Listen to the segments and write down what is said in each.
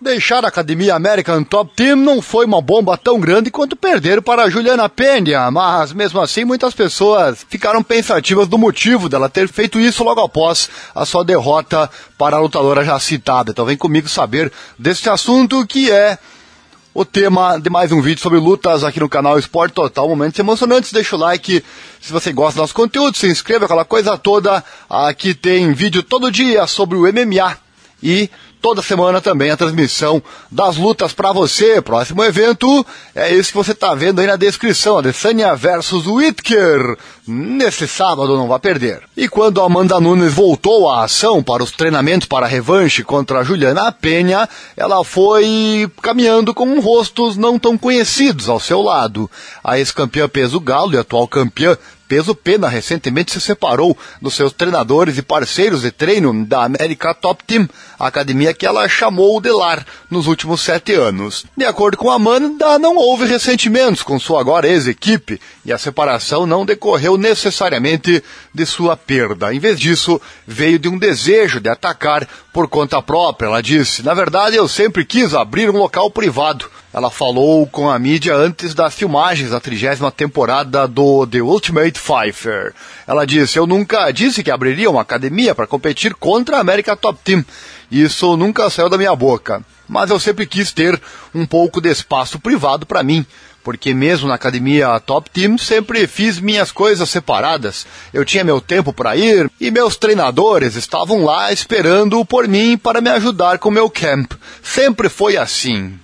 Deixar a Academia American Top Team não foi uma bomba tão grande quanto perder para a Juliana Penha, mas mesmo assim muitas pessoas ficaram pensativas do motivo dela ter feito isso logo após a sua derrota para a lutadora já citada. Então vem comigo saber desse assunto que é o tema de mais um vídeo sobre lutas aqui no canal Esporte Total. Momentos emocionantes, deixa o like se você gosta do nosso conteúdo, se inscreva, aquela coisa toda. Aqui tem vídeo todo dia sobre o MMA e toda semana também a transmissão das lutas para você. Próximo evento é esse que você está vendo aí na descrição, Adesanya versus Whitaker. Nesse sábado não vai perder. E quando Amanda Nunes voltou à ação para os treinamentos para a revanche contra a Juliana Penha, ela foi caminhando com rostos não tão conhecidos ao seu lado. A ex-campeã peso galo e atual campeã Peso Pena recentemente se separou dos seus treinadores e parceiros de treino da América Top Team, academia que ela chamou de lar nos últimos sete anos. De acordo com Amanda, não houve ressentimentos com sua agora ex-equipe e a separação não decorreu necessariamente de sua perda. Em vez disso, veio de um desejo de atacar por conta própria. Ela disse: Na verdade, eu sempre quis abrir um local privado ela falou com a mídia antes das filmagens da trigésima temporada do The Ultimate Fighter. Ela disse: Eu nunca disse que abriria uma academia para competir contra a América Top Team. Isso nunca saiu da minha boca. Mas eu sempre quis ter um pouco de espaço privado para mim porque mesmo na academia Top Team sempre fiz minhas coisas separadas. Eu tinha meu tempo para ir e meus treinadores estavam lá esperando por mim para me ajudar com meu camp. Sempre foi assim.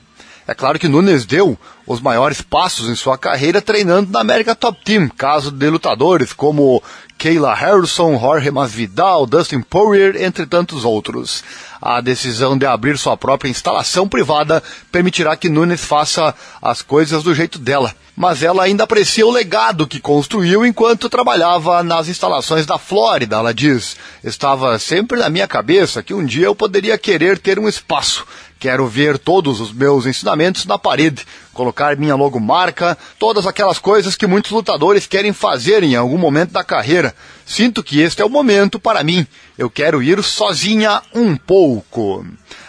É claro que Nunes deu os maiores passos em sua carreira treinando na América Top Team, caso de lutadores como Kayla Harrison, Jorge Masvidal, Dustin Poirier, entre tantos outros. A decisão de abrir sua própria instalação privada permitirá que Nunes faça as coisas do jeito dela. Mas ela ainda aprecia o legado que construiu enquanto trabalhava nas instalações da Flórida, ela diz. Estava sempre na minha cabeça que um dia eu poderia querer ter um espaço Quero ver todos os meus ensinamentos na parede, colocar minha logomarca, todas aquelas coisas que muitos lutadores querem fazer em algum momento da carreira. Sinto que este é o momento para mim. Eu quero ir sozinha um pouco.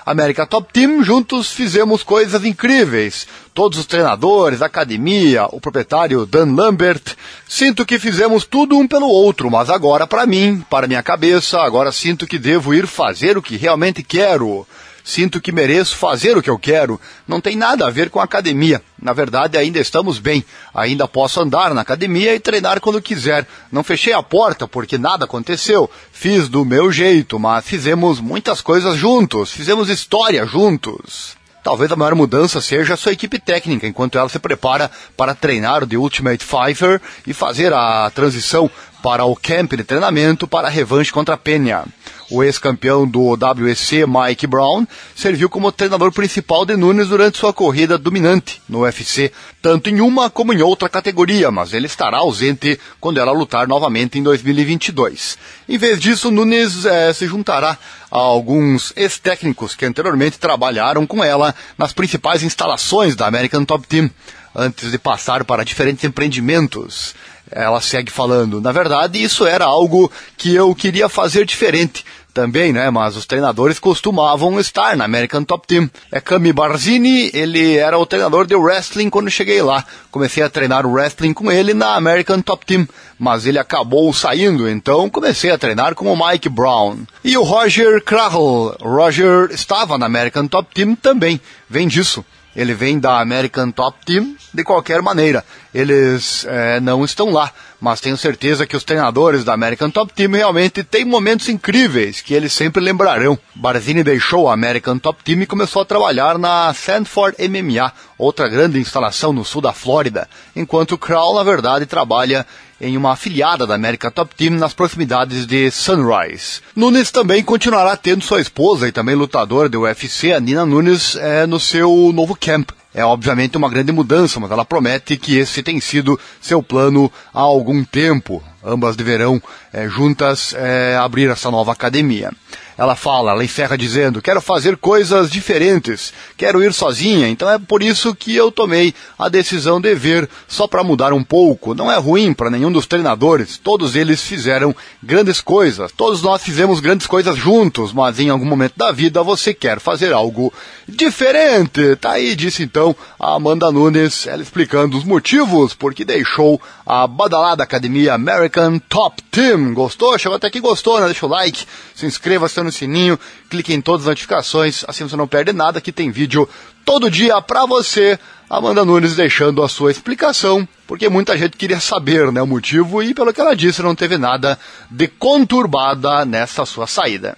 América Top Team, juntos fizemos coisas incríveis. Todos os treinadores, a academia, o proprietário Dan Lambert. Sinto que fizemos tudo um pelo outro, mas agora para mim, para minha cabeça, agora sinto que devo ir fazer o que realmente quero. Sinto que mereço fazer o que eu quero. Não tem nada a ver com academia. Na verdade, ainda estamos bem. Ainda posso andar na academia e treinar quando quiser. Não fechei a porta porque nada aconteceu. Fiz do meu jeito, mas fizemos muitas coisas juntos. Fizemos história juntos. Talvez a maior mudança seja a sua equipe técnica, enquanto ela se prepara para treinar o The Ultimate Fighter e fazer a transição para o camp de treinamento para a revanche contra a Penha. O ex-campeão do WEC, Mike Brown, serviu como treinador principal de Nunes durante sua corrida dominante no UFC, tanto em uma como em outra categoria, mas ele estará ausente quando ela lutar novamente em 2022. Em vez disso, Nunes é, se juntará a alguns ex-técnicos que anteriormente trabalharam com ela nas principais instalações da American Top Team, antes de passar para diferentes empreendimentos ela segue falando. Na verdade, isso era algo que eu queria fazer diferente também, né? Mas os treinadores costumavam estar na American Top Team. É Cami Barzini, ele era o treinador de wrestling quando cheguei lá. Comecei a treinar o wrestling com ele na American Top Team, mas ele acabou saindo, então comecei a treinar com o Mike Brown. E o Roger Krahl, Roger estava na American Top Team também, vem disso. Ele vem da American Top Team de qualquer maneira. Eles é, não estão lá, mas tenho certeza que os treinadores da American Top Team realmente têm momentos incríveis que eles sempre lembrarão. Barzini deixou a American Top Team e começou a trabalhar na Sanford MMA, outra grande instalação no sul da Flórida, enquanto Crowl, na verdade, trabalha em uma afiliada da América Top Team nas proximidades de Sunrise. Nunes também continuará tendo sua esposa e também lutadora do UFC, a Nina Nunes, é, no seu novo camp. É obviamente uma grande mudança, mas ela promete que esse tem sido seu plano há algum tempo. Ambas deverão é, juntas é, abrir essa nova academia. Ela fala, ela encerra dizendo: quero fazer coisas diferentes, quero ir sozinha, então é por isso que eu tomei a decisão de vir só para mudar um pouco. Não é ruim para nenhum dos treinadores, todos eles fizeram grandes coisas, todos nós fizemos grandes coisas juntos, mas em algum momento da vida você quer fazer algo diferente. Tá aí, disse então a Amanda Nunes, ela explicando os motivos porque deixou a badalada academia American Top Team. Gostou? Chegou até que gostou, né? Deixa o like, se inscreva, acione o sininho, clique em todas as notificações, assim você não perde nada, que tem vídeo todo dia pra você. Amanda Nunes deixando a sua explicação, porque muita gente queria saber né, o motivo e, pelo que ela disse, não teve nada de conturbada nessa sua saída.